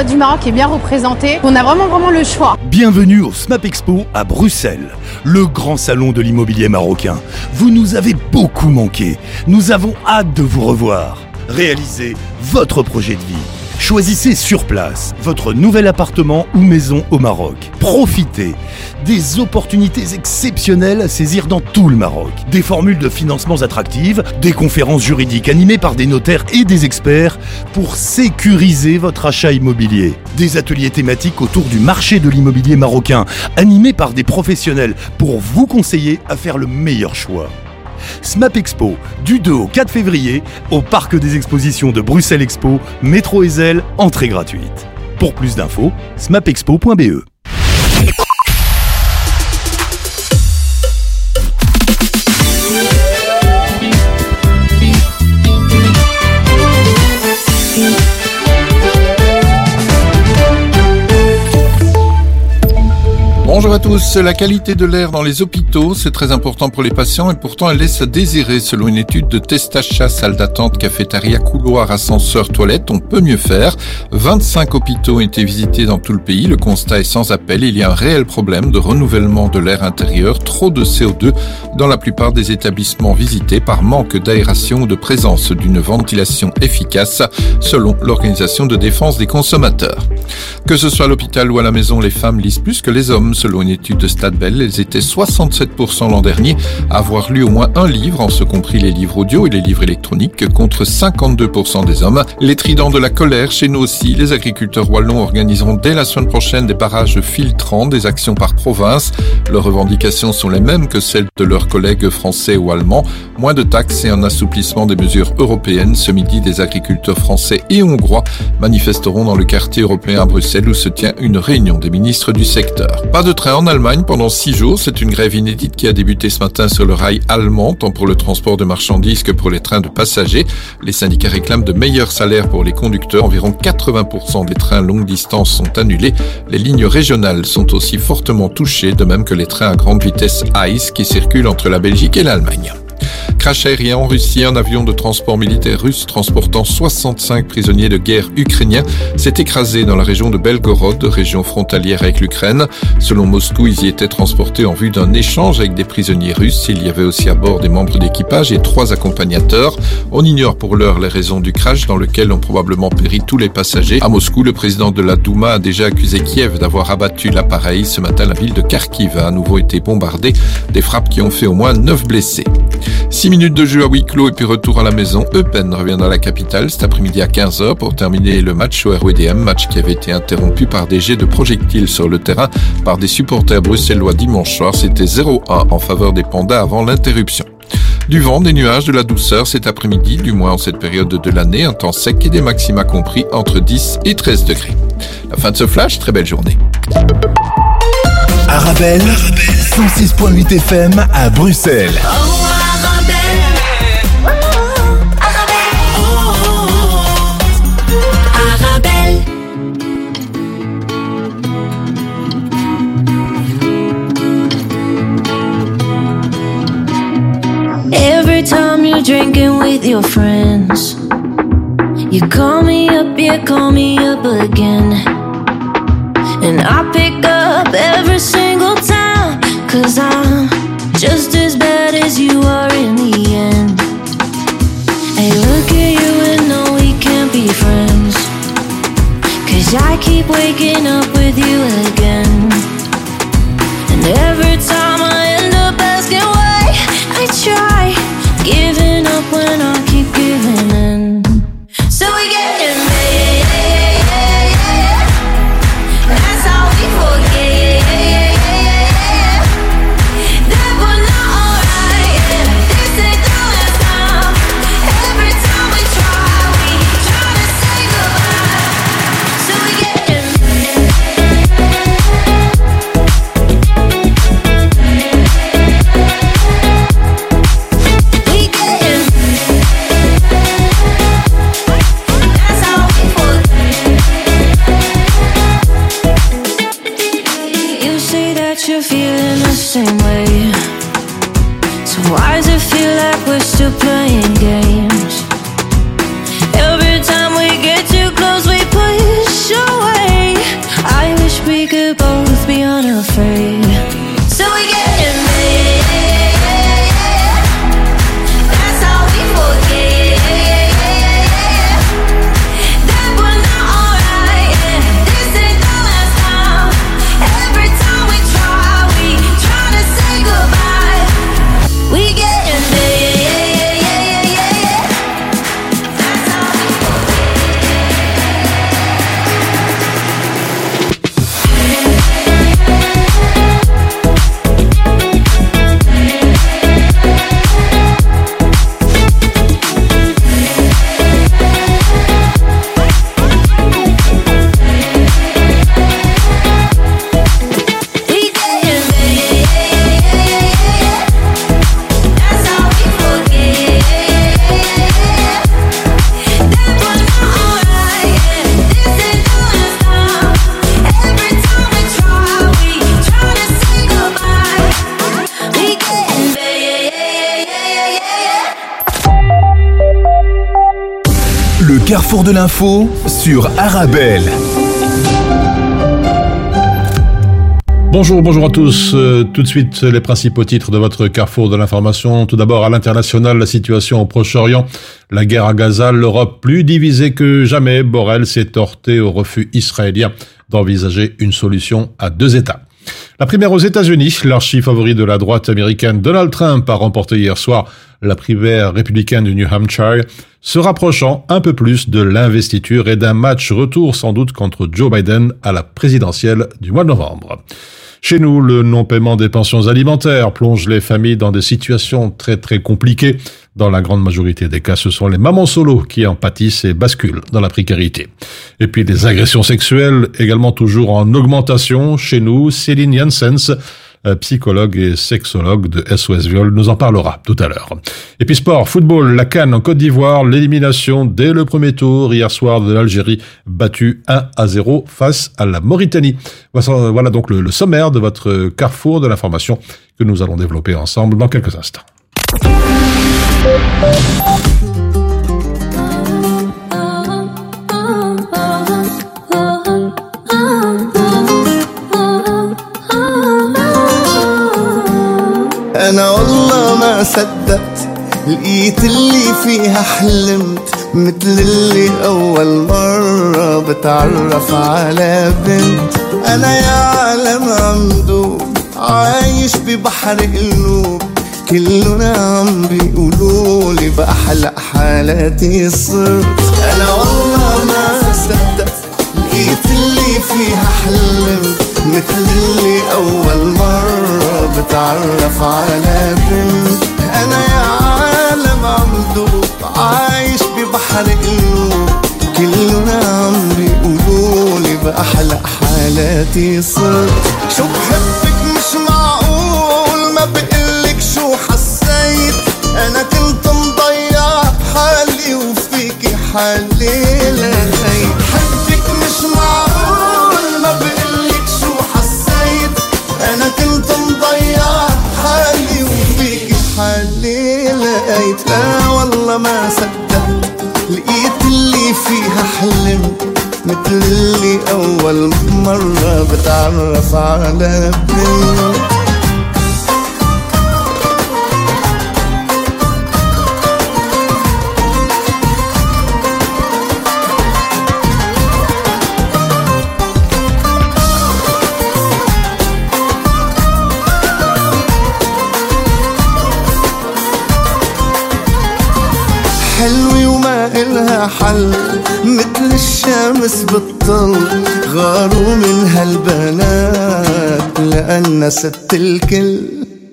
euh, du Maroc est bien représenté. On a vraiment vraiment le choix. Bienvenue au SMAP Expo à Bruxelles, le grand salon de l'immobilier marocain. Vous nous avez beaucoup manqué. Nous avons hâte de vous revoir. Réalisez votre projet de vie. Choisissez sur place votre nouvel appartement ou maison au Maroc. Profitez des opportunités exceptionnelles à saisir dans tout le Maroc. Des formules de financements attractives, des conférences juridiques animées par des notaires et des experts pour sécuriser votre achat immobilier. Des ateliers thématiques autour du marché de l'immobilier marocain animés par des professionnels pour vous conseiller à faire le meilleur choix. SMAP Expo, du 2 au 4 février, au Parc des Expositions de Bruxelles Expo, métro Ezel, entrée gratuite. Pour plus d'infos, smapexpo.be. Bonjour à tous. La qualité de l'air dans les hôpitaux, c'est très important pour les patients et pourtant elle laisse à désirer selon une étude de Testachat, salle d'attente, cafétéria, couloir, ascenseur, toilette. On peut mieux faire. 25 hôpitaux ont été visités dans tout le pays. Le constat est sans appel. Il y a un réel problème de renouvellement de l'air intérieur, trop de CO2 dans la plupart des établissements visités par manque d'aération ou de présence d'une ventilation efficace selon l'Organisation de défense des consommateurs. Que ce soit à l'hôpital ou à la maison, les femmes lisent plus que les hommes une étude de Stadbell, elles étaient 67% l'an dernier à avoir lu au moins un livre, en ce compris les livres audio et les livres électroniques, contre 52% des hommes. Les tridents de la colère, chez nous aussi, les agriculteurs wallons organiseront dès la semaine prochaine des barrages filtrants, des actions par province. Leurs revendications sont les mêmes que celles de leurs collègues français ou allemands. Moins de taxes et un assouplissement des mesures européennes. Ce midi, des agriculteurs français et hongrois manifesteront dans le quartier européen à Bruxelles où se tient une réunion des ministres du secteur. Pas de train en Allemagne pendant six jours. C'est une grève inédite qui a débuté ce matin sur le rail allemand, tant pour le transport de marchandises que pour les trains de passagers. Les syndicats réclament de meilleurs salaires pour les conducteurs. Environ 80% des trains longue distance sont annulés. Les lignes régionales sont aussi fortement touchées, de même que les trains à grande vitesse ICE qui circulent entre la Belgique et l'Allemagne. Crash aérien en Russie, un avion de transport militaire russe transportant 65 prisonniers de guerre ukrainiens s'est écrasé dans la région de Belgorod, région frontalière avec l'Ukraine. Selon Moscou, ils y étaient transportés en vue d'un échange avec des prisonniers russes. Il y avait aussi à bord des membres d'équipage et trois accompagnateurs. On ignore pour l'heure les raisons du crash dans lequel ont probablement péri tous les passagers. À Moscou, le président de la Douma a déjà accusé Kiev d'avoir abattu l'appareil. Ce matin, la ville de Kharkiv a à nouveau été bombardée. Des frappes qui ont fait au moins 9 blessés. 6 minutes de jeu à huis clos et puis retour à la maison. Eupen revient dans la capitale cet après-midi à 15h pour terminer le match au RWDM, match qui avait été interrompu par des jets de projectiles sur le terrain par des supporters bruxellois dimanche soir. C'était 0-1 en faveur des pandas avant l'interruption. Du vent, des nuages, de la douceur cet après-midi, du moins en cette période de l'année, un temps sec et des maxima compris entre 10 et 13 degrés. La fin de ce flash, très belle journée. Arabelle, 106.8 FM à Bruxelles. You're drinking with your friends, you call me up, yeah, call me up again. De l'info sur Arabelle. Bonjour, bonjour à tous. Euh, tout de suite, les principaux titres de votre carrefour de l'information. Tout d'abord, à l'international, la situation au Proche-Orient, la guerre à Gaza, l'Europe plus divisée que jamais. Borrell s'est heurté au refus israélien d'envisager une solution à deux États. La primaire aux États-Unis, l'archi-favori de la droite américaine Donald Trump a remporté hier soir la primaire républicaine du New Hampshire, se rapprochant un peu plus de l'investiture et d'un match retour sans doute contre Joe Biden à la présidentielle du mois de novembre. Chez nous, le non-paiement des pensions alimentaires plonge les familles dans des situations très très compliquées. Dans la grande majorité des cas, ce sont les mamans solo qui en pâtissent et basculent dans la précarité. Et puis les agressions sexuelles, également toujours en augmentation. Chez nous, Céline Janssens, euh, psychologue et sexologue de SOS Viol, nous en parlera tout à l'heure. Et puis sport, football, la Cannes en Côte d'Ivoire, l'élimination dès le premier tour hier soir de l'Algérie, battue 1 à 0 face à la Mauritanie. Voilà donc le sommaire de votre carrefour de l'information que nous allons développer ensemble dans quelques instants. أنا والله ما صدقت لقيت اللي فيها حلمت مثل اللي أول مرة بتعرف على بنت. أنا يا عالم عمدوب عايش ببحر قلوب كلنا عم بيقولوا لي بأحلى حالاتي صرت أنا والله ما صدقت لقيت اللي فيها حلمت مثل اللي أول مرة بتعرف على بنت. أنا يا عالم عم دوب عايش ببحر قلوب كلنا عم بيقولولي بأحلى حالاتي صرت شو بحبك لقيت حبك مش معقول ما بقلك شو حسيت أنا كنت مضيع حالي وفيكي حالي لقيت لا والله ما صدقت لقيت اللي فيها حلمت مثل اللي أول مرة بتعرف على بنت حل مثل الشمس بالطل غاروا من هالبنات لأن ست الكل.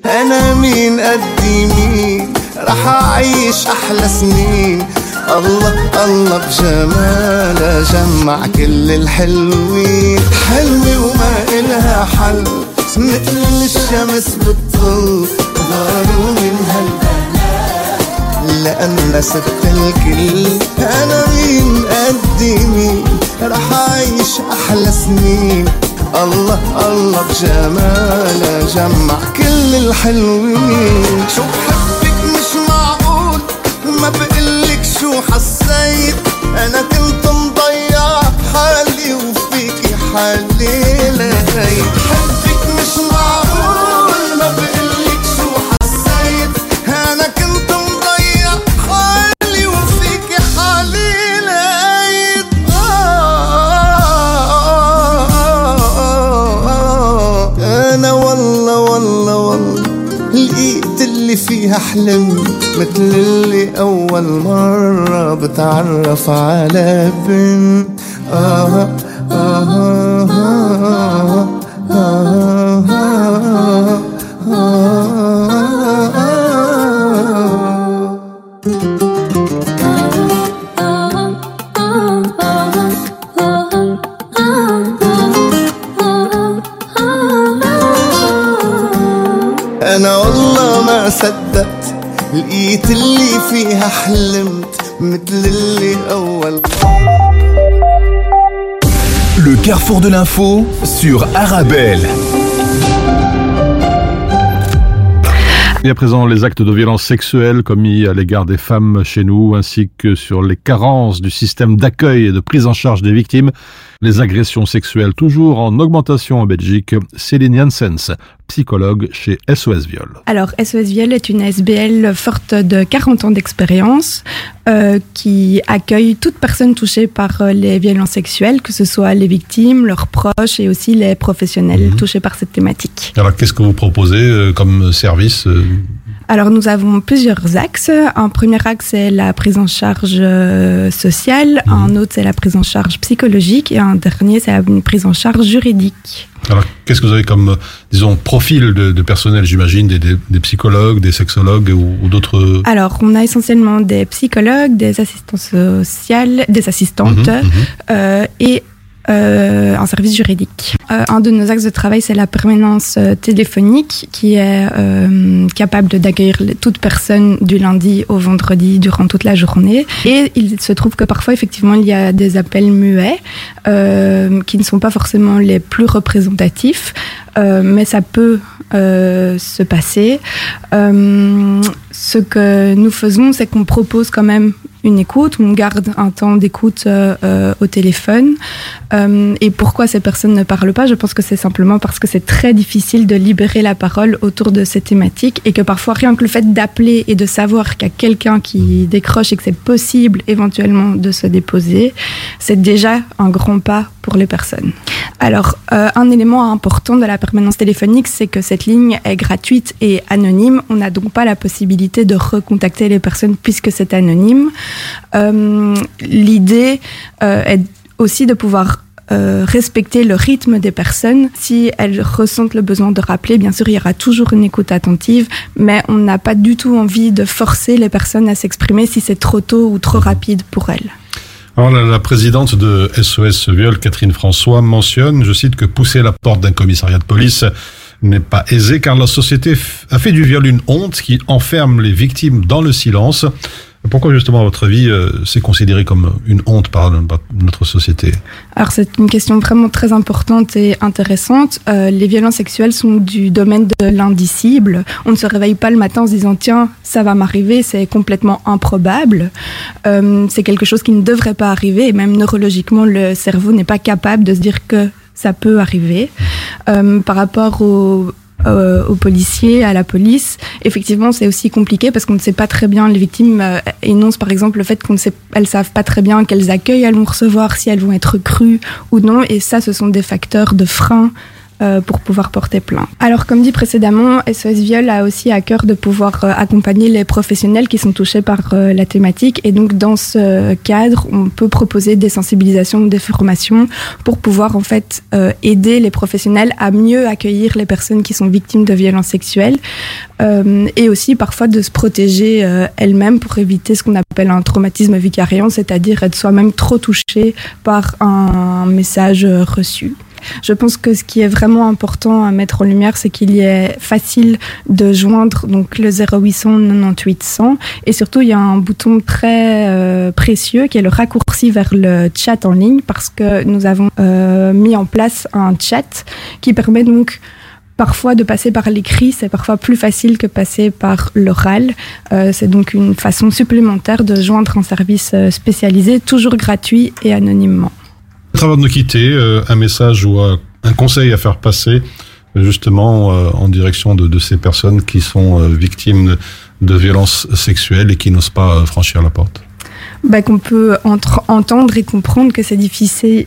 أنا مين؟ قدي مين؟ رح أعيش أحلى سنين. الله الله بجمالها جمع كل الحلوين. حلوة وما إلها حل مثل الشمس بالطل غاروا من هالبنات لأن ست الكل. أنا مين؟ قدي مين؟ رح أعيش أحلى سنين. الله الله بجمالها جمع كل الحلوين. شو بحبك مش معقول؟ ما بقلك شو حسيت. أنا كنت مضيع حالي وفيكي حالي لقيت مثل اللي أول مرة بتعرف على بنت. آه آه آه آه. آه De l'info sur Arabelle. Et à présent, les actes de violence sexuelle commis à l'égard des femmes chez nous, ainsi que sur les carences du système d'accueil et de prise en charge des victimes, les agressions sexuelles toujours en augmentation en Belgique. Céline Janssens, psychologue chez SOS Viol. Alors, SOS Viol est une SBL forte de 40 ans d'expérience euh, qui accueille toute personne touchée par euh, les violences sexuelles, que ce soit les victimes, leurs proches et aussi les professionnels Mhm. touchés par cette thématique. Alors, qu'est-ce que vous proposez euh, comme service euh, Alors, nous avons plusieurs axes. Un premier axe, c'est la prise en charge euh, sociale. Mhm. Un autre, c'est la prise en charge psychologique. Et un dernier, c'est une prise en charge juridique. Alors, qu'est-ce que vous avez comme, euh, disons, profil de, de personnel, j'imagine, des, des, des psychologues, des sexologues ou, ou d'autres? Alors, on a essentiellement des psychologues, des assistants sociales, des assistantes Mhm, mhm. euh, et un service juridique. Euh, un de nos axes de travail, c'est la permanence euh, téléphonique qui est euh, capable d'accueillir toute personne du lundi au vendredi durant toute la journée. Et il se trouve que parfois, effectivement, il y a des appels muets euh, qui ne sont pas forcément les plus représentatifs, euh, mais ça peut euh, se passer. Euh, ce que nous faisons, c'est qu'on propose quand même une écoute, on garde un temps d'écoute euh, euh, au téléphone. Euh, et pourquoi ces personnes ne parlent pas? Je pense que c'est simplement parce que c'est très difficile de libérer la parole autour de ces thématiques et que parfois rien que le fait d'appeler et de savoir qu'il y a quelqu'un qui décroche et que c'est possible éventuellement de se déposer, c'est déjà un grand pas pour les personnes. Alors, un élément important de la permanence téléphonique, c'est que cette ligne est gratuite et anonyme. On n'a donc pas la possibilité de recontacter les personnes puisque c'est anonyme. Euh, L'idée euh, est aussi de pouvoir euh, respecter le rythme des personnes. Si elles ressentent le besoin de rappeler, bien sûr, il y aura toujours une écoute attentive, mais on n'a pas du tout envie de forcer les personnes à s'exprimer si c'est trop tôt ou trop rapide pour elles. Alors, la, la présidente de SOS Viol, Catherine François, mentionne, je cite, que pousser la porte d'un commissariat de police n'est pas aisé car la société a fait du viol une honte qui enferme les victimes dans le silence. Pourquoi justement, à votre avis, euh, c'est considéré comme une honte par, notre société? Alors c'est une question vraiment très importante et intéressante. Euh, les violences sexuelles sont du domaine de l'indicible. On ne se réveille pas le matin en se disant tiens ça va m'arriver, c'est complètement improbable. Euh, c'est quelque chose qui ne devrait pas arriver et même neurologiquement le cerveau n'est pas capable de se dire que ça peut arriver. Par rapport au euh, aux policiers, à la police. Effectivement, c'est aussi compliqué parce qu'on ne sait pas très bien. Les victimes euh, énoncent par exemple le fait qu'on ne savent pas très bien quels accueils elles vont recevoir, si elles vont être crues ou non. Et ça, ce sont des facteurs de frein euh, pour pouvoir porter plainte. Alors, comme dit précédemment, SOS Viol a aussi à cœur de pouvoir euh, accompagner les professionnels qui sont touchés par euh, la thématique. Et donc, dans ce cadre, on peut proposer des sensibilisations, des formations pour pouvoir en fait aider les professionnels à mieux accueillir les personnes qui sont victimes de violences sexuelles et aussi parfois de se protéger elles-mêmes pour éviter ce qu'on appelle un traumatisme vicariant, c'est-à-dire être soi-même trop touché par un message reçu. Je pense que ce qui est vraiment important à mettre en lumière, c'est qu'il est facile de joindre donc le 0800 98 100 et surtout il y a un bouton très euh, précieux qui est le raccourci vers le chat en ligne parce que nous avons euh, mis en place un chat qui permet donc parfois de passer par l'écrit, c'est parfois plus facile que passer par l'oral. Euh, c'est donc une façon supplémentaire de joindre un service euh, spécialisé, toujours gratuit et anonymement. Avant de nous quitter, euh, un message ou à un conseil à faire passer justement euh, en direction de, ces personnes qui sont euh, victimes de violences sexuelles et qui n'osent pas euh, franchir la porte. Bah, qu'on peut entendre et comprendre que c'est difficile,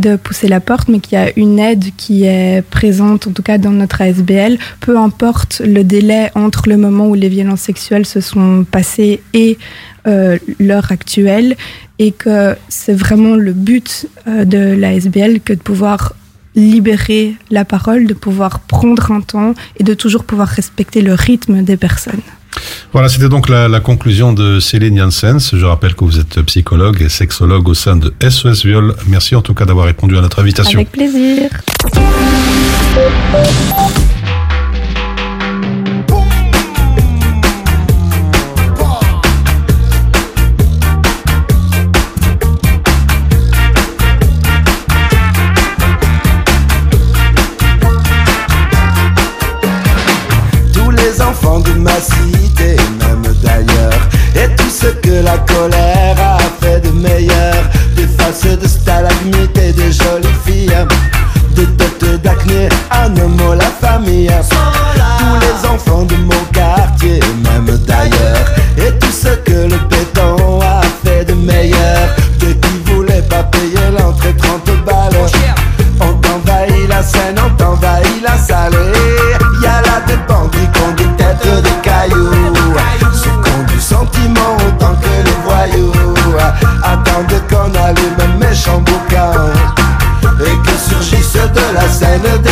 de pousser la porte, mais qu'il y a une aide qui est présente, en tout cas dans notre ASBL, peu importe le délai entre le moment où les violences sexuelles se sont passées et euh, l'heure actuelle, et que c'est vraiment le but euh, de l'ASBL que de pouvoir libérer la parole, de pouvoir prendre un temps et de toujours pouvoir respecter le rythme des personnes. Voilà, c'était donc la, la, conclusion de Céline Janssens. Je rappelle que vous êtes psychologue et sexologue au sein de SOS Viol. Merci en tout cas d'avoir répondu à notre invitation. Avec plaisir. Tous les enfants de mon quartier, même d'ailleurs. Et tout ce que le béton a fait de meilleur. De qui voulait pas payer l'entrée 30 balles. On t'envahit la scène, on t'envahit la salle. Y a là des bandits qu'on dit tête des cailloux Ceux qui du sentiment autant que les voyous Attendent qu'on allume un méchant boucan Et que surgissent de la scène des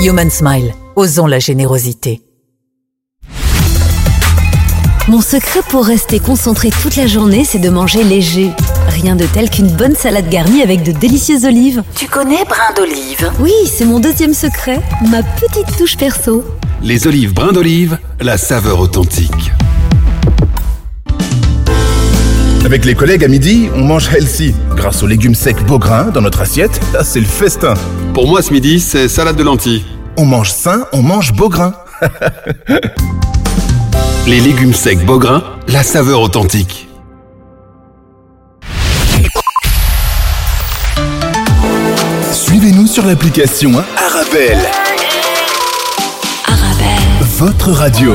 Human Smile, osons la générosité. Mon secret pour rester concentré toute la journée, c'est de manger léger. Rien de tel qu'une bonne salade garnie avec de délicieuses olives. Tu connais brin d'olive? Oui, c'est mon deuxième secret, ma petite touche perso. Les olives brins d'olive, la saveur authentique. Avec les collègues à midi, on mange healthy. Grâce aux légumes secs Beaugrain dans notre assiette, ah, c'est le festin. Pour moi, ce midi, c'est salade de lentilles. On mange sain, on mange Beaugrain. Les légumes secs Beaugrain, la saveur authentique. Suivez-nous sur l'application Arabelle. Arabelle. Votre radio.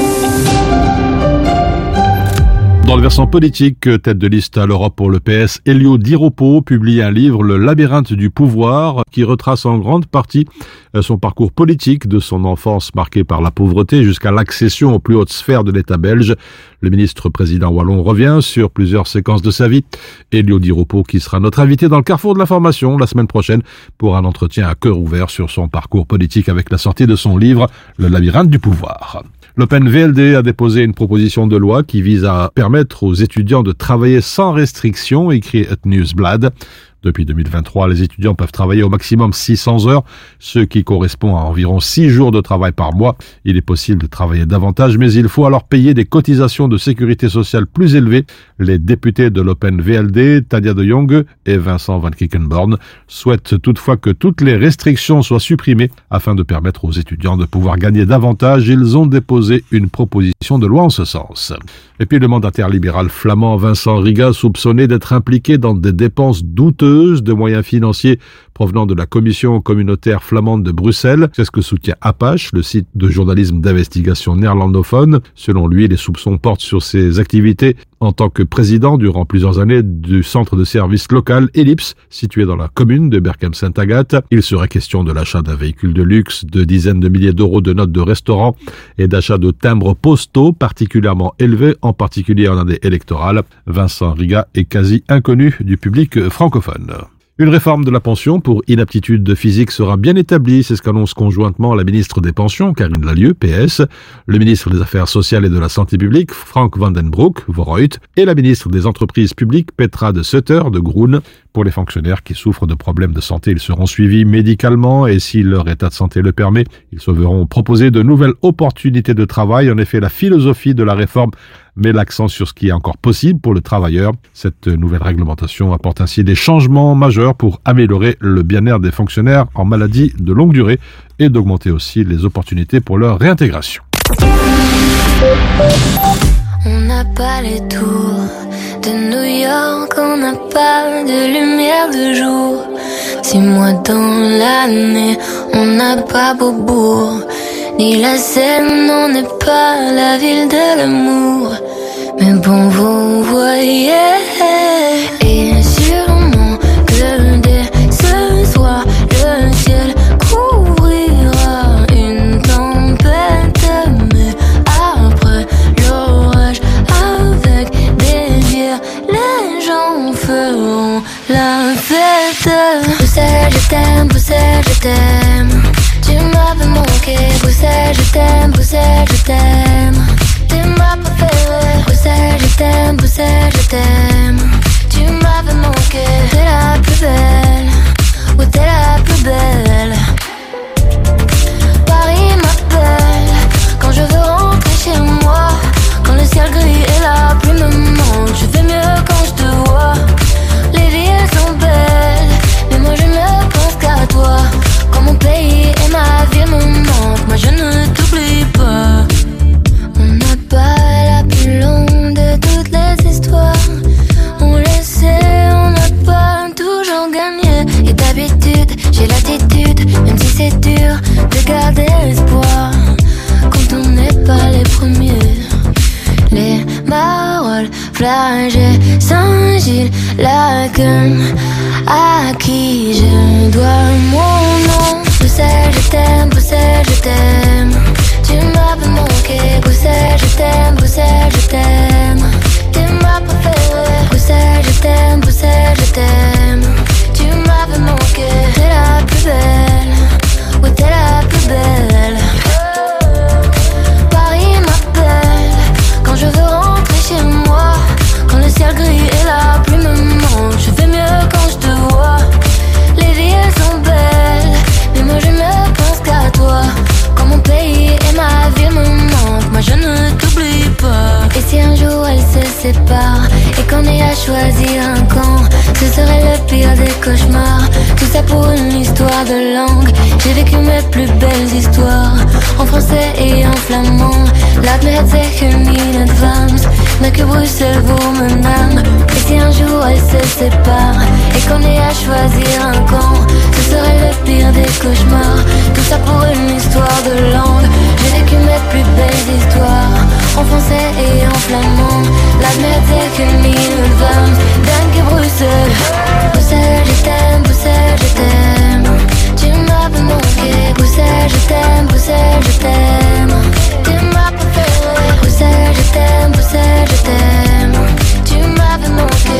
Dans le versant politique, tête de liste à l'Europe pour le PS, Elio Di Rupo publie un livre, Le labyrinthe du pouvoir, qui retrace en grande partie euh, son parcours politique de son enfance marquée par la pauvreté jusqu'à l'accession aux plus hautes sphères de l'État belge. Le ministre-président wallon revient sur plusieurs séquences de sa vie. Elio Di Rupo, qui sera notre invité dans le carrefour de l'information la semaine prochaine pour un entretien à cœur ouvert sur son parcours politique avec la sortie de son livre, Le labyrinthe du pouvoir. L'Open VLD a déposé une proposition de loi qui vise à permettre aux étudiants de travailler sans restriction, écrit Newsblad. Depuis 2023, les étudiants peuvent travailler au maximum 600 heures, ce qui correspond à environ 6 jours de travail par mois. Il est possible de travailler davantage, mais il faut alors payer des cotisations de sécurité sociale plus élevées. Les députés de l'Open VLD, Tadia de Jong et Vincent Van Kickenborn, souhaitent toutefois que toutes les restrictions soient supprimées afin de permettre aux étudiants de pouvoir gagner davantage. Ils ont déposé une proposition de loi en ce sens. Et puis le mandataire libéral flamand Vincent Riga, soupçonné d'être impliqué dans des dépenses douteuses de moyens financiers provenant de la Commission communautaire flamande de Bruxelles. C'est ce que soutient Apache, le site de journalisme d'investigation néerlandophone. Selon lui, les soupçons portent sur ses activités en tant que président durant plusieurs années du centre de service local Ellipse, situé dans la commune de Berkham-Saint-Agathe. Il serait question de l'achat d'un véhicule de luxe, de dizaines de milliers d'euros de notes de restaurant et d'achat de timbres postaux particulièrement élevés, en particulier en année électorale. Vincent Riga est quasi inconnu du public francophone. Une réforme de la pension pour inaptitude physique sera bien établie, c'est ce qu'annonce conjointement la ministre des Pensions, Karine Lalieu, PS, le ministre des Affaires sociales et de la Santé publique, Frank Vandenbroek, Voroit, et la ministre des Entreprises publiques, Petra de Sutter, de Groen. Pour les fonctionnaires qui souffrent de problèmes de santé, ils seront suivis médicalement et si leur état de santé le permet, ils se verront proposer de nouvelles opportunités de travail. En effet, la philosophie de la réforme met l'accent sur ce qui est encore possible pour le travailleur. Cette nouvelle réglementation apporte ainsi des changements majeurs pour améliorer le bien-être des fonctionnaires en maladie de longue durée et d'augmenter aussi les opportunités pour leur réintégration. Ni la Seine, on n'est pas la ville de l'amour. Mais bon, vous voyez, et sûrement que dès ce soir, le ciel couvrira une tempête. Mais après l'orage, avec des bières, les gens feront la fête. Bruxelles, je t'aime, Bruxelles, je t'aime. Tu m'avais Bruxelles, je t'aime, Bruxelles, je t'aime. T'es ma préférée, Bruxelles, je t'aime, Bruxelles, je t'aime. Tu m'avais manqué, t'es la plus belle, ou t'es la plus belle. Paris m'appelle quand je veux rentrer chez moi. Quand le ciel gris et la pluie me manquent, je vais mieux quand je te vois. Je ne t'oublie pas. On n'a pas la plus longue de toutes les histoires. On le sait, on n'a pas toujours gagné. Et d'habitude, j'ai l'attitude, même si c'est dur, de garder espoir. Quand on n'est pas les premiers. Les paroles flagées, Saint-Gilles, la gueule, à qui je dois mon nom? Je Bruxelles, je t'aime. Tu m'avais manqué, Bruxelles, je t'aime, Bruxelles, je t'aime. T'es ma préférée, Bruxelles, je t'aime, Bruxelles, je t'aime. Tu m'avais manqué, t'es la plus belle, un jour elle se sépare et qu'on ait à choisir un camp, ce serait le pire des cauchemars. Tout ça pour une histoire de langue. J'ai vécu mes plus belles histoires en français et en flamand. Laat me het zeggen in mais que Bruxelles vous me nomme. Et si un jour elle se sépare et qu'on ait à choisir un camp, ce serait le pire des cauchemars. Tout ça pour une histoire de langue. J'ai vécu mes plus belles histoires en français et en flamand. Me het zeggen in advance, dank je Bruxelles. Bruxelles, je t'aime, Bruxelles, je t'aime. Tu m'avais manqué, Bruxelles, je t'aime, Bruxelles, je t'aime. Tu m'as fait, Bruxelles, je t'aime, Bruxelles, je t'aime. Tu m'avais manqué,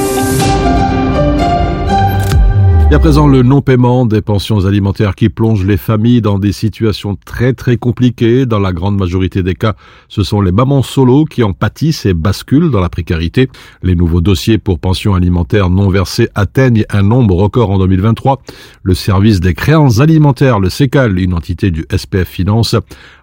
Et à présent, le non-paiement des pensions alimentaires qui plonge les familles dans des situations très très compliquées. Dans la grande majorité des cas, ce sont les mamans solo qui en pâtissent et basculent dans la précarité. Les nouveaux dossiers pour pensions alimentaires non versées atteignent un nombre record en 2023. Le service des créances alimentaires, le CECAL, une entité du SPF Finance,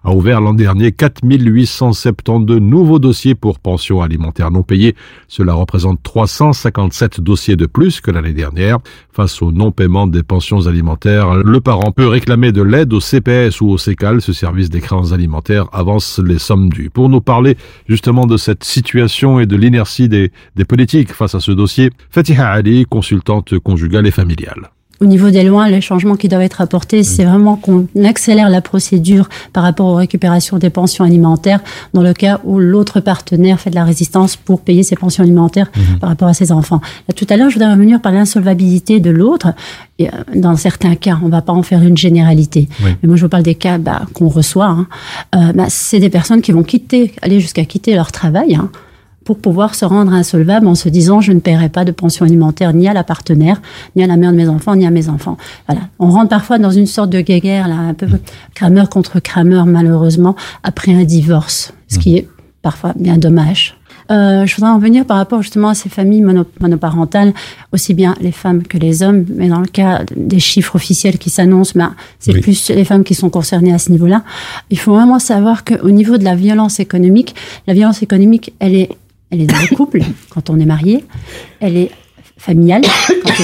a ouvert l'an dernier 4872 nouveaux dossiers pour pensions alimentaires non payées. Cela représente 357 dossiers de plus que l'année dernière. Face au non-paiement des pensions alimentaires, le parent peut réclamer de l'aide au CPS ou au CECAL, ce service des créances alimentaires avance les sommes dues. Pour nous parler justement de cette situation et de l'inertie des, des politiques face à ce dossier, Fatiha Ali, consultante conjugale et familiale. Au niveau des lois, les changements qui doivent être apportés, c'est vraiment qu'on accélère la procédure par rapport aux récupérations des pensions alimentaires dans le cas où l'autre partenaire fait de la résistance pour payer ses pensions alimentaires par rapport à ses enfants. Là, tout à l'heure, je voudrais revenir par l'insolvabilité de l'autre. Euh, Dans certains cas, on ne va pas en faire une généralité. Oui. Mais moi, je vous parle des cas bah, qu'on reçoit. hein. Euh, bah, c'est des personnes qui vont quitter, aller jusqu'à quitter leur travail. hein, pour pouvoir se rendre insolvable en se disant je ne paierai pas de pension alimentaire ni à la partenaire, ni à la mère de mes enfants, ni à mes enfants. Voilà. On rentre parfois dans une sorte de guéguerre, là, un peu crameur contre crameur, malheureusement, après un divorce, ce qui est parfois bien dommage. Euh, je voudrais en venir par rapport justement à ces familles mono- monoparentales, aussi bien les femmes que les hommes, mais dans le cas des chiffres officiels qui s'annoncent, ben, c'est Oui. plus les femmes qui sont concernées à ce niveau-là. Il faut vraiment savoir qu'au niveau de la violence économique, la violence économique, elle est, elle est dans le couple, quand on est marié, elle est familiale,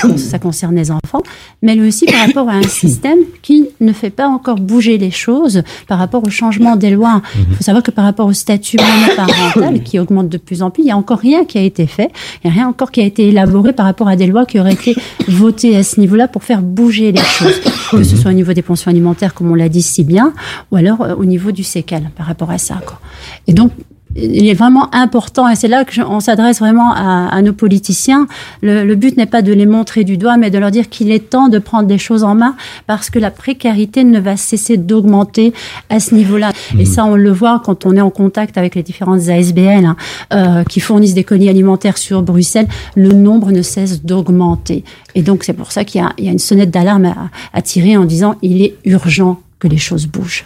quand ça concerne les enfants, mais elle est aussi par rapport à un système qui ne fait pas encore bouger les choses par rapport au changement des lois. Il faut savoir que par rapport au statut monoparental qui augmente de plus en plus, il n'y a encore rien qui a été fait, il n'y a rien encore qui a été élaboré par rapport à des lois qui auraient été votées à ce niveau-là pour faire bouger les choses, que ce soit au niveau des pensions alimentaires, comme on l'a dit si bien, ou alors euh, au niveau du sécal par rapport à ça. Quoi. Et donc, il est vraiment important, et c'est là qu'on s'adresse vraiment à, à nos politiciens. Le, le but n'est pas de les montrer du doigt, mais de leur dire qu'il est temps de prendre des choses en main, parce que la précarité ne va cesser d'augmenter à ce niveau-là. Et ça, on le voit quand on est en contact avec les différentes ASBL hein, euh, qui fournissent des colis alimentaires sur Bruxelles. Le nombre ne cesse d'augmenter. Et donc, c'est pour ça qu'il y, a- il y a une sonnette d'alarme à, à tirer en disant il est urgent que les choses bougent.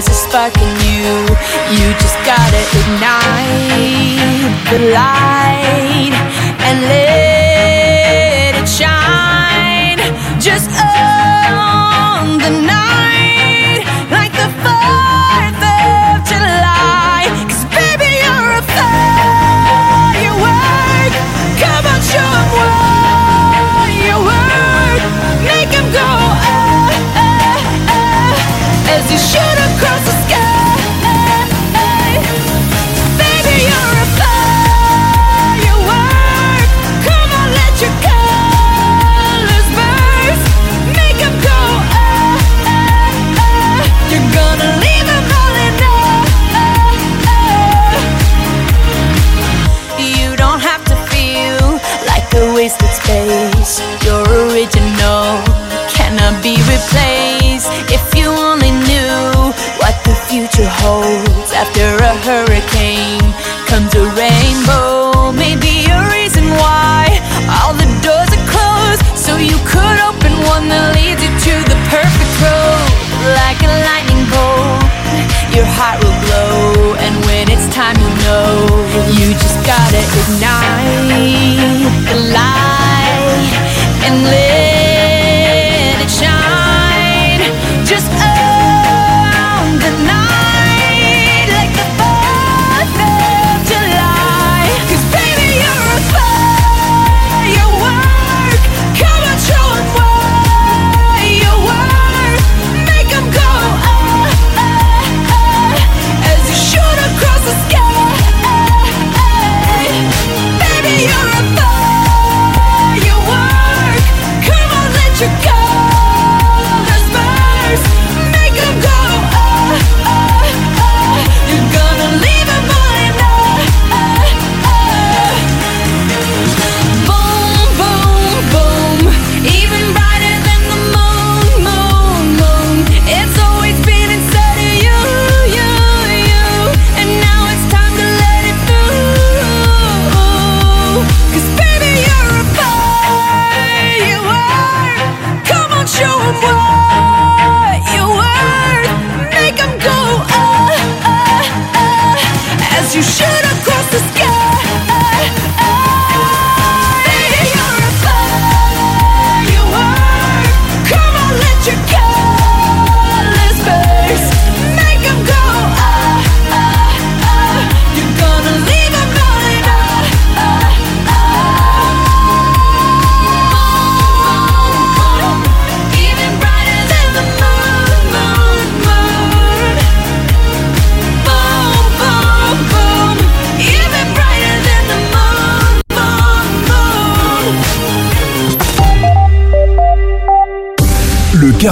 There's a spark in you. You just gotta ignite the light and let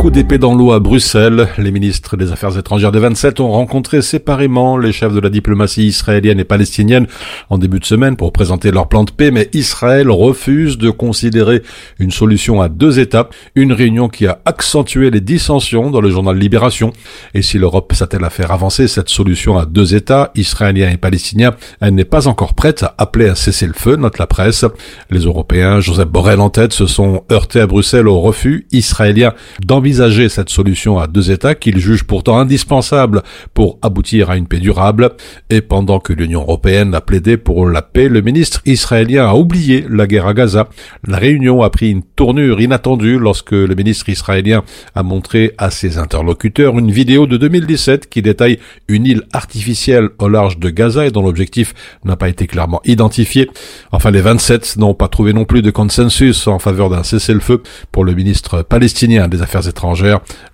Coup d'épée dans l'eau à Bruxelles. Les ministres des Affaires étrangères des 27 ont rencontré séparément les chefs de la diplomatie israélienne et palestinienne en début de semaine pour présenter leur plan de paix, mais Israël refuse de considérer une solution à deux étapes, une réunion qui a accentué les dissensions dans le journal Libération. Et si l'Europe s'attelle à faire avancer cette solution à deux États, israéliens et palestiniens, elle n'est pas encore prête à appeler à cesser le feu, note la presse. Les Européens, Joseph Borrell en tête, se sont heurtés à Bruxelles au refus israélien d'envisager cette solution à deux États qu'ils jugent pourtant indispensable pour aboutir à une paix durable. Et pendant que l'Union européenne a plaidé pour la paix, le ministre israélien a oublié la guerre à Gaza. La réunion a pris une tournure inattendue lorsque le ministre israélien a montré à ses interlocuteurs une vidéo de 2017 qui détaille une île artificielle au large de Gaza et dont l'objectif n'a pas été clairement identifié. Enfin, les 27 n'ont pas trouvé non plus de consensus en faveur d'un cessez-le-feu pour le ministre palestinien des Affaires étrangères.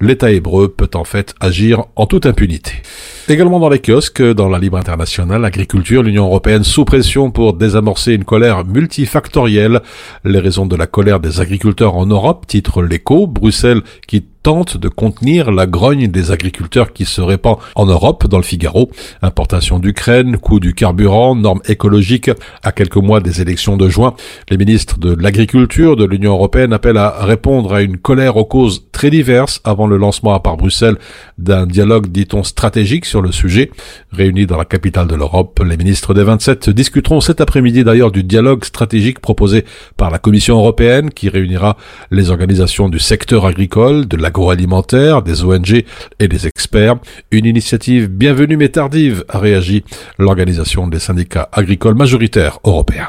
L'État hébreu peut en fait agir en toute impunité. Également dans les kiosques, dans la libre internationale, l'agriculture, l'Union européenne sous pression pour désamorcer une colère multifactorielle. Les raisons de la colère des agriculteurs en Europe, titre l'écho, Bruxelles qui tente de contenir la grogne des agriculteurs qui se répand en Europe, dans le Figaro. Importation d'Ukraine, coût du carburant, normes écologiques à quelques mois des élections de juin. Les ministres de l'agriculture de l'Union européenne appellent à répondre à une colère aux causes très diverses avant le lancement par Bruxelles d'un dialogue, dit-on, stratégique le sujet. Réunis dans la capitale de l'Europe, les ministres des 27 discuteront cet après-midi d'ailleurs du dialogue stratégique proposé par la Commission européenne qui réunira les organisations du secteur agricole, de l'agroalimentaire, des ONG et des experts. Une initiative bienvenue mais tardive, a réagi l'organisation des syndicats agricoles majoritaires européens.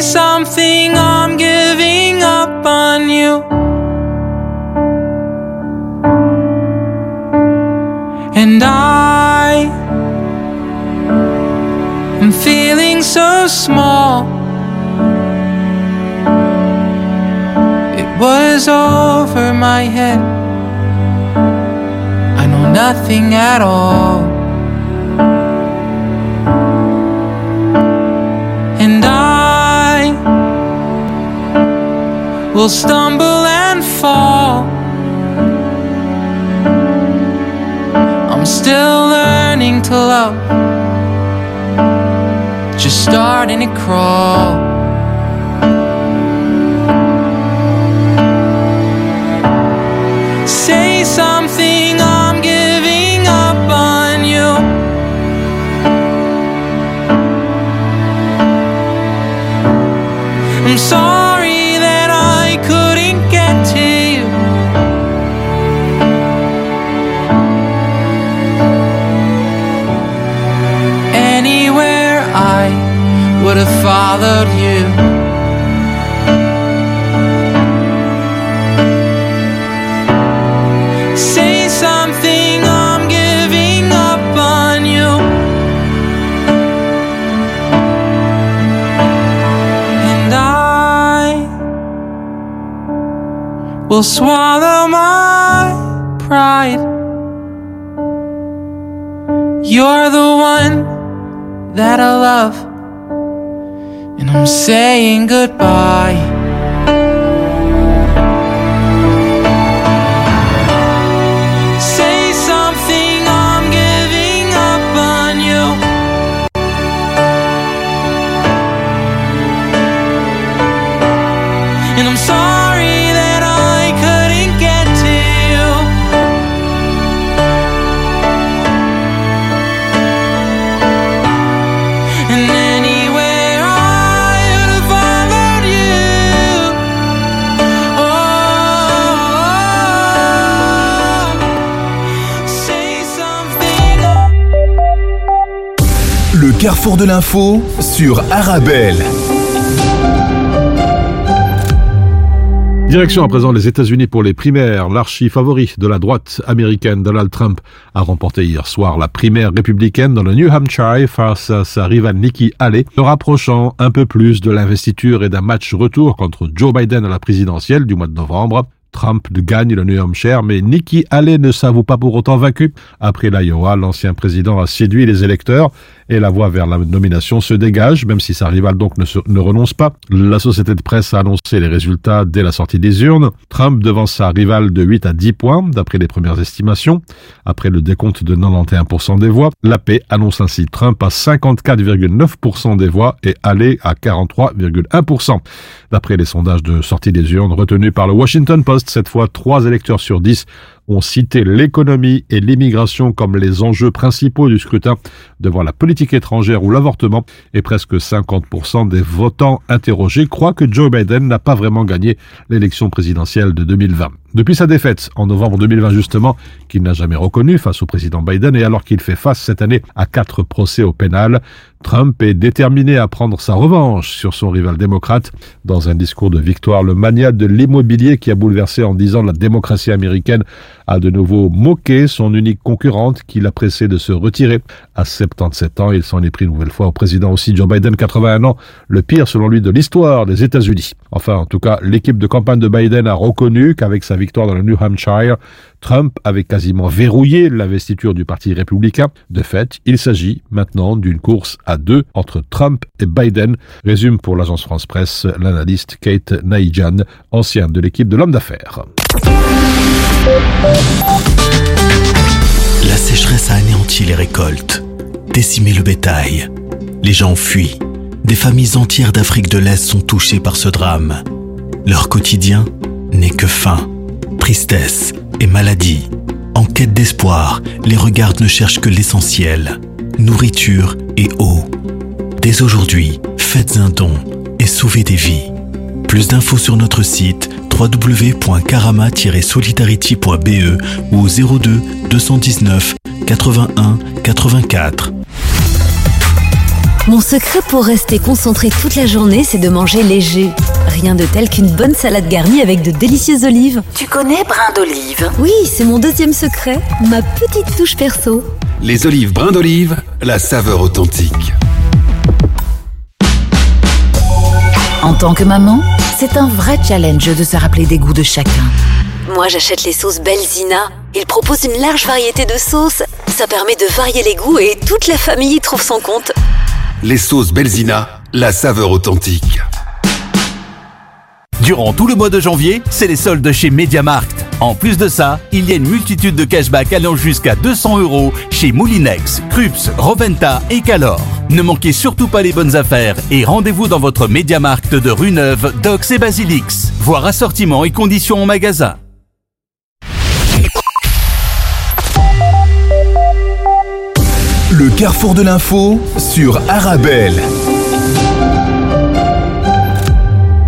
Something, I'm giving up on you. And I am feeling so small. It was over my head. I know nothing at all. Will stumble and fall. I'm still learning to love, just starting to crawl. Followed you. Say something, I'm giving up on you. And I will swallow my pride. You're the one that I love, and I'm saying goodbye. Carrefour de l'info sur Arabelle. Direction à présent les États-Unis pour les primaires. L'archi-favori de la droite américaine, Donald Trump, a remporté hier soir la primaire républicaine dans le New Hampshire face à sa rivale Nikki Haley, se rapprochant un peu plus de l'investiture et d'un match retour contre Joe Biden à la présidentielle du mois de novembre. Trump gagne le New Hampshire, mais Nikki Haley ne s'avoue pas pour autant vaincu. Après l'Iowa, l'ancien président a séduit les électeurs et la voie vers la nomination se dégage, même si sa rivale donc ne renonce pas. La société de presse a annoncé les résultats dès la sortie des urnes. Trump devant sa rivale de 8 à 10 points, d'après les premières estimations. Après le décompte de 91% des voix, la paix annonce ainsi Trump à 54,9% des voix et Haley à 43,1%. D'après les sondages de sortie des urnes retenus par le Washington Post, cette fois, 3 électeurs sur 10 ont cité l'économie et l'immigration comme les enjeux principaux du scrutin devant la politique étrangère ou l'avortement et presque 50% des votants interrogés croient que Joe Biden n'a pas vraiment gagné l'élection présidentielle de 2020. Depuis sa défaite en novembre 2020 justement, qu'il n'a jamais reconnu face au président Biden et alors qu'il fait face cette année à quatre procès au pénal, Trump est déterminé à prendre sa revanche sur son rival démocrate. Dans un discours de victoire, le mania de l'immobilier qui a bouleversé en dix ans la démocratie américaine a de nouveau moqué son unique concurrente qui l'a pressé de se retirer. À 77 ans, il s'en est pris une nouvelle fois au président aussi Joe Biden, 81 ans, le pire selon lui de l'histoire des États-Unis. Enfin, en tout cas, l'équipe de campagne de Biden a reconnu qu'avec sa victoire dans le New Hampshire, Trump avait quasiment verrouillé l'investiture du Parti républicain. De fait, il s'agit maintenant d'une course à deux entre Trump et Biden, résume pour l'agence France Presse l'analyste Kate Naijan, ancien de l'équipe de l'homme d'affaires. La sécheresse a anéanti les récoltes, décimé le bétail. Les gens fuient. Des familles entières d'Afrique de l'Est sont touchées par ce drame. Leur quotidien n'est que faim, tristesse et maladie. En quête d'espoir, les regards ne cherchent que l'essentiel, nourriture et eau. Dès aujourd'hui, faites un don et sauvez des vies. Plus d'infos sur notre site www.karama-solidarity.be ou au 02 219 81 84. Mon secret pour rester concentré toute la journée, c'est de manger léger. Rien de tel qu'une bonne salade garnie avec de délicieuses olives. Tu connais brin d'olive? Oui, c'est mon deuxième secret, ma petite touche perso. Les olives brin d'olive, la saveur authentique. En tant que maman, c'est un vrai challenge de se rappeler des goûts de chacun. Moi, j'achète les sauces Belzina. Il propose une large variété de sauces. Ça permet de varier les goûts et toute la famille y trouve son compte. Les sauces Belzina, la saveur authentique. Durant tout le mois de janvier, c'est les soldes chez MediaMarkt. En plus de ça, il y a une multitude de cashback allant jusqu'à 200 euros chez Moulinex, Krups, Roventa et Calor. Ne manquez surtout pas les bonnes affaires et rendez-vous dans votre MediaMarkt de rue Neuve, Dox et Basilix. Voir assortiment et conditions en magasin. Le carrefour de l'info sur Arabelle.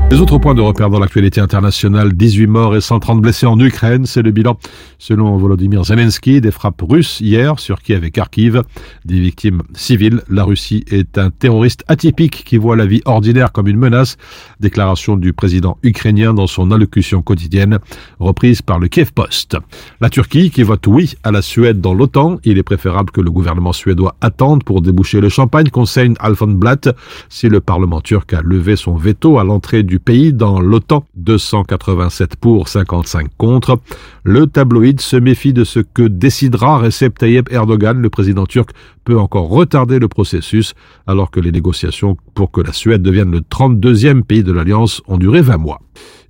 Les autres points de repère dans l'actualité internationale, 18 morts et 130 blessés en Ukraine, c'est le bilan selon Volodymyr Zelensky des frappes russes hier sur Kiev et Kharkiv, des victimes civiles. La Russie est un terroriste atypique qui voit la vie ordinaire comme une menace, déclaration du président ukrainien dans son allocution quotidienne reprise par le Kiev Post. La Turquie qui vote oui à la Suède dans l'OTAN, il est préférable que le gouvernement suédois attende pour déboucher le champagne, conseille Alfon Blatt si le parlement turc a levé son veto à l'entrée du pays dans l'OTAN, 287 pour, 55 contre. Le tabloïd se méfie de ce que décidera Recep Tayyip Erdogan, le président turc peut encore retarder le processus alors que les négociations pour que la Suède devienne le 32e pays de l'Alliance ont duré 20 mois.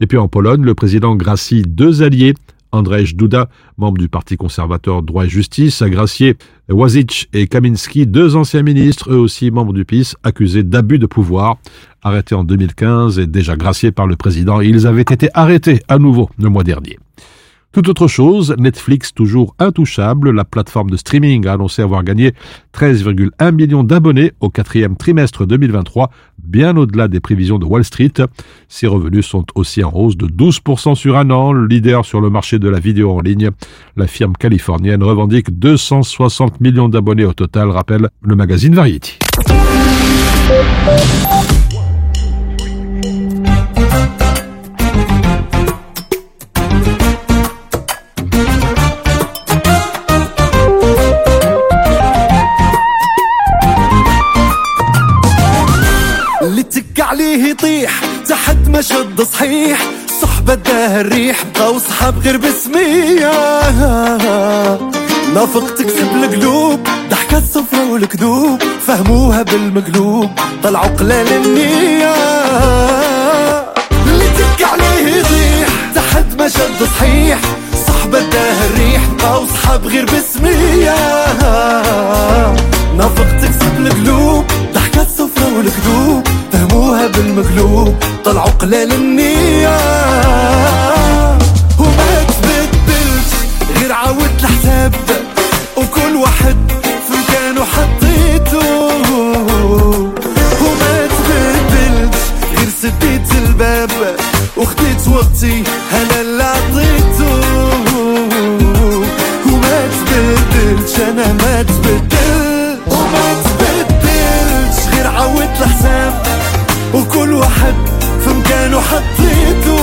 Et puis en Pologne, le président gracie deux alliés Andrzej Duda, membre du Parti conservateur Droit et Justice, a gracié Wazic et Kaminski, deux anciens ministres, eux aussi membres du PIS, accusés d'abus de pouvoir. Arrêtés en 2015 et déjà graciés par le président, ils avaient été arrêtés à nouveau le mois dernier. Tout autre chose, Netflix toujours intouchable, la plateforme de streaming a annoncé avoir gagné 13,1 millions d'abonnés au quatrième trimestre 2023, bien au-delà des prévisions de Wall Street. Ses revenus sont aussi en hausse de 12% sur un an, leader sur le marché de la vidéo en ligne. La firme californienne revendique 260 millions d'abonnés au total, rappelle le magazine Variety. عليه يطيح. تحت ما شد صحيح صحبة داه الريح. بقاو صحاب غير بسمية نافق تكسب القلوب. ضحكة الصفرة والكذوب فهموها بالمقلوب. طلعوا قلال النية. اللي تك عليه يطيح. تحت ما شد صحيح صحبة داه الريح. بقاو صحاب غير بسمية نافق تكسب القلوب. ضحكة الصفرة والكذوب فهموها بالمقلوب طلعوا قلال النية وما تبدلش غير عاودت الحساب. وكل واحد في مكانه حطيته. وما تبدلش غير سديت الباب. وخديت وقتي أنا اللي عطيته. وما تبدلش أنا ما تبدل واحد في مكانه حطيته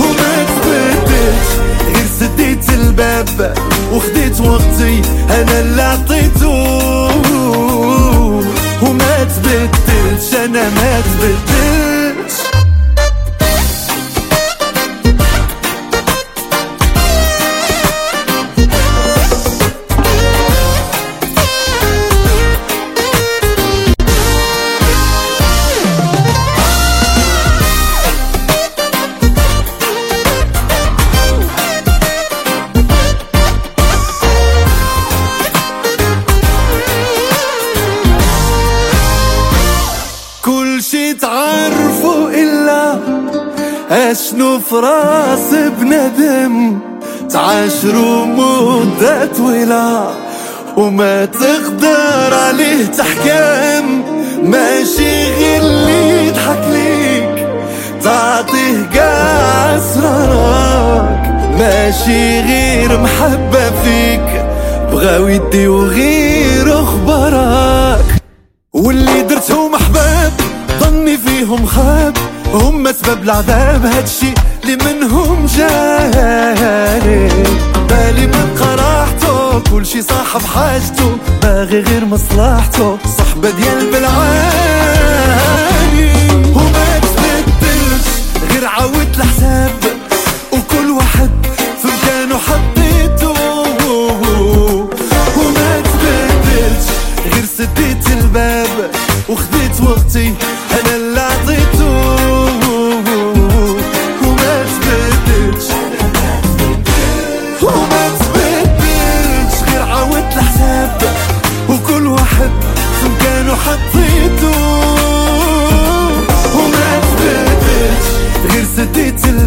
وما تبدلش غير سديت الباب وخديت وقتي أنا اللي عطيته وما تبدلش أنا ما تبدلش في راس بندم تعاشروا مدة طويلة وما تقدر عليه تحكم. ماشي غير اللي يضحك ليك تعطيه قاع أسرارك ماشي غير محبة فيك بغاو يديو غير أخبارك. واللي درتهم أحباب ظني فيهم خاب. هم سبب العذاب هادشي اللي منهم جاني بالي من قراحته كل شي صاحب حاجته باغي غير مصلحته صحبة ديال بالعاني وما تبدلش غير عاود الحساب.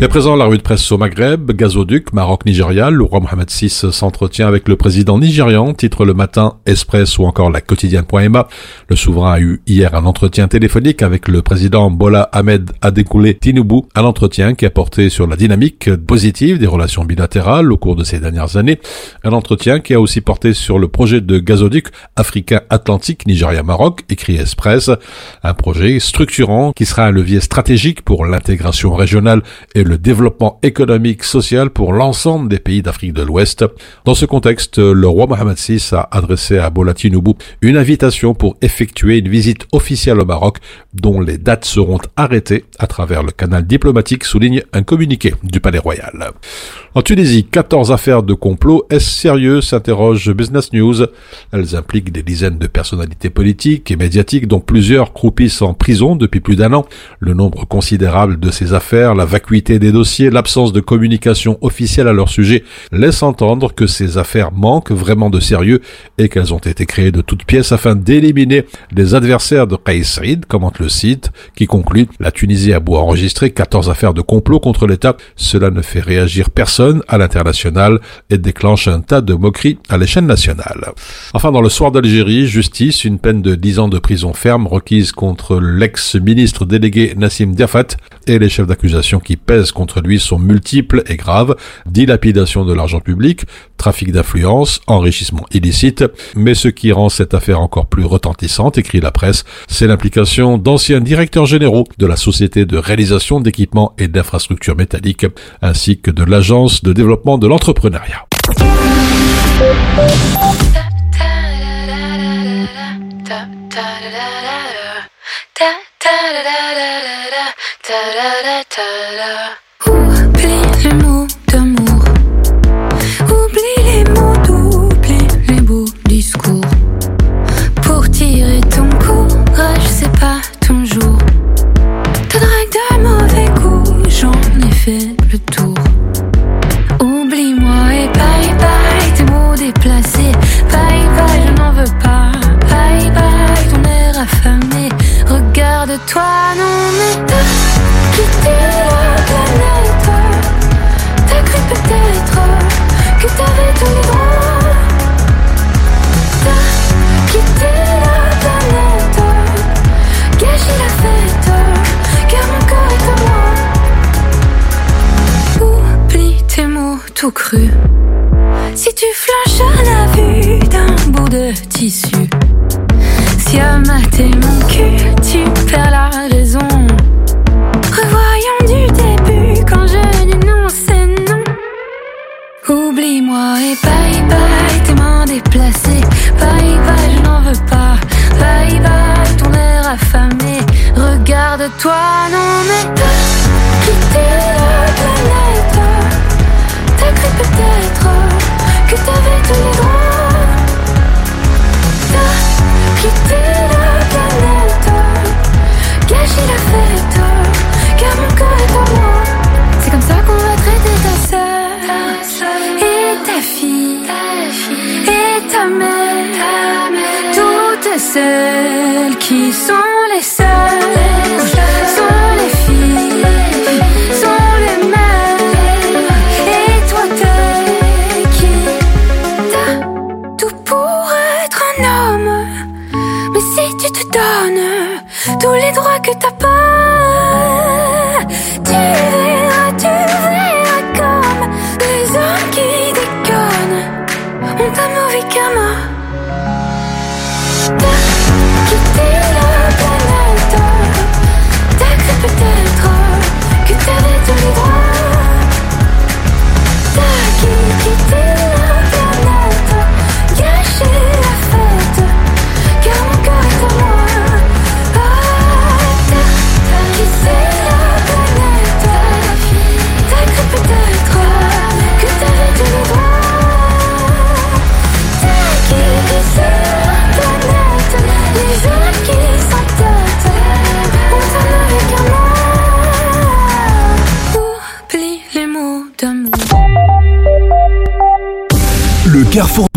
Et à présent, la rue de presse au Maghreb, gazoduc, Maroc, Nigeria, le roi Mohamed VI s'entretient avec le président nigérian, titre le matin Express ou encore la quotidienne.ma. Le souverain a eu hier un entretien téléphonique avec le président Bola Ahmed Adekoule Tinubu, un entretien qui a porté sur la dynamique positive des relations bilatérales au cours de ces dernières années, un entretien qui a aussi porté sur le projet de gazoduc africain atlantique Nigeria-Maroc, écrit Express, un projet structurant qui sera un levier stratégique pour l'intégration régionale et développement économique social pour l'ensemble des pays d'Afrique de l'Ouest. Dans ce contexte, le roi Mohamed VI a adressé à Bola Tinubu une invitation pour effectuer une visite officielle au Maroc dont les dates seront arrêtées à travers le canal diplomatique, souligne un communiqué du Palais Royal. En Tunisie, 14 affaires de complot. Est-ce sérieux s'interroge Business News. Elles impliquent des dizaines de personnalités politiques et médiatiques dont plusieurs croupissent en prison depuis plus d'un an. Le nombre considérable de ces affaires, la vacuité des dossiers, l'absence de communication officielle à leur sujet laissent entendre que ces affaires manquent vraiment de sérieux et qu'elles ont été créées de toutes pièces afin d'éliminer les adversaires de Qais commente le site, qui conclut La Tunisie a beau enregistrer 14 affaires de complot contre l'État, cela ne fait réagir personne à l'international et déclenche un tas de moqueries à l'échelle nationale. Enfin, dans le soir d'Algérie, justice, une peine de 10 ans de prison ferme requise contre l'ex-ministre délégué Nassim Diafat et les chefs d'accusation qui pèsent contre lui sont multiples et graves, dilapidation de l'argent public, trafic d'influence, enrichissement illicite, mais ce qui rend cette affaire encore plus retentissante, écrit la presse, c'est l'implication d'anciens directeurs généraux de la société de réalisation d'équipements et d'infrastructures métalliques, ainsi que de l'agence de développement de l'entrepreneuriat. Oublie les mots d'amour. Oublie les mots d'oublie les beaux discours. Pour tirer ton courage, c'est pas ton jour. Ta drague de mauvais goût, j'en ai fait Regarde-toi, non mais t'as quitté la planète. T'as cru peut-être que t'avais tous les droits. T'as quitté la planète. Gâché la fête, car mon corps est à moi. Oublie tes mots tout crus. Si tu flanches à la vue d'un bout de tissu, si à mater mon cul, tu perds la raison. Revoyons du début quand je dis non, c'est non. Oublie-moi et bye bye tes mains déplacées. Bye bye, je n'en veux pas. Bye bye ton air affamé. Regarde-toi,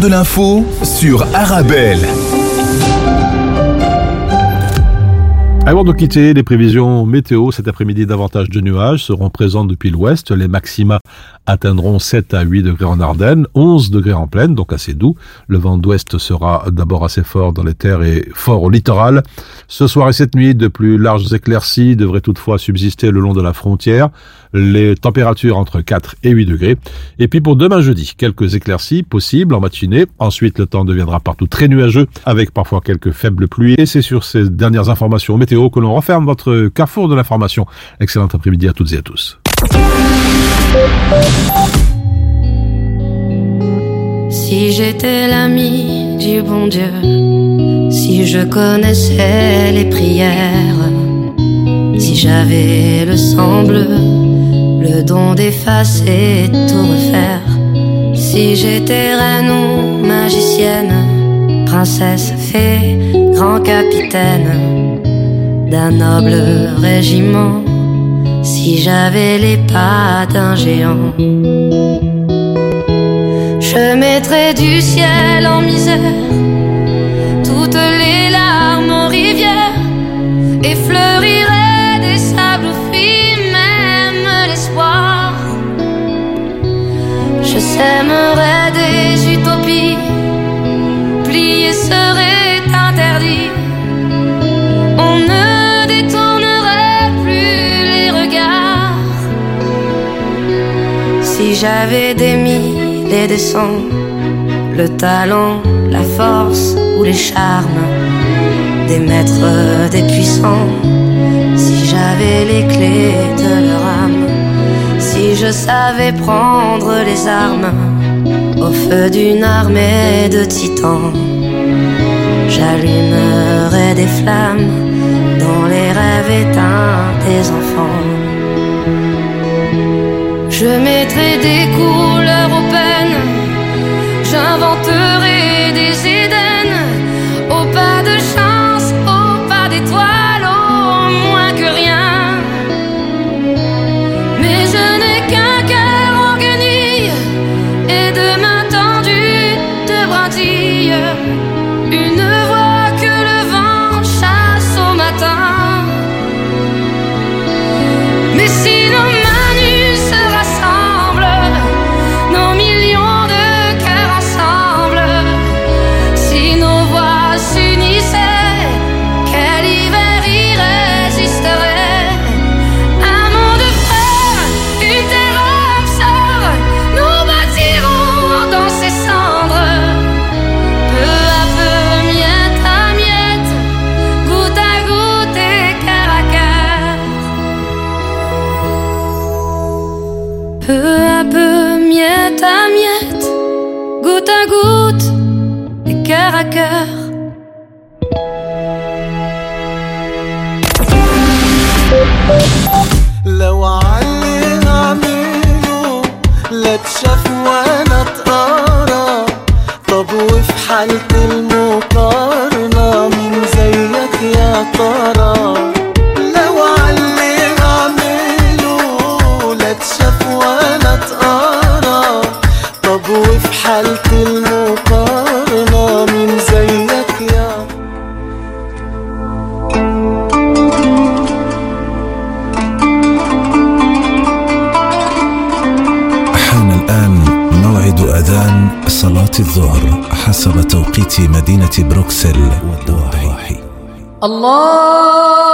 de l'info sur Arabelle. Avant de quitter, les prévisions météo cet après-midi, davantage de nuages seront présents depuis l'ouest. Les maxima atteindront 7 à 8 degrés en Ardennes, 11 degrés en plaine, donc assez doux. Le vent d'ouest sera d'abord assez fort dans les terres et fort au littoral. Ce soir et cette nuit, de plus larges éclaircies devraient toutefois subsister le long de la frontière. Les températures entre 4 et 8 degrés. Et puis pour demain jeudi, quelques éclaircies possibles en matinée. Ensuite, le temps deviendra partout très nuageux avec parfois quelques faibles pluies. Et c'est sur ces dernières informations météo que l'on referme votre carrefour de l'information. Excellent après-midi à toutes et à tous. Si j'étais l'ami du bon Dieu, si je connaissais les prières, si j'avais le sang bleu, le don d'effacer tout refaire, si j'étais reine ou magicienne, princesse, fée, grand capitaine d'un noble régiment, si j'avais les pas d'un géant. Je mettrais du ciel en misère toutes les larmes en rivière et fleurirais des sables fruits, même l'espoir. Je sèmerais des utopies, plier serait interdit. J'avais des mille et des cents, le talent, la force ou les charmes des maîtres, des puissants. Si j'avais les clés de leur âme, si je savais prendre les armes au feu d'une armée de titans, j'allumerais des flammes Je mettrai des couleurs صلاة الظهر حسب توقيت مدينة بروكسل والضواحي الله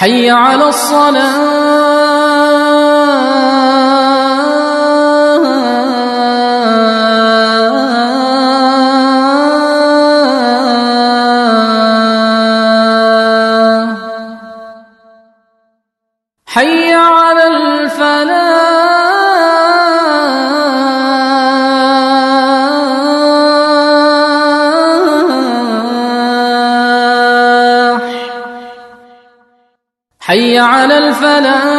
حي على الصلاة. حي على الفلاح. على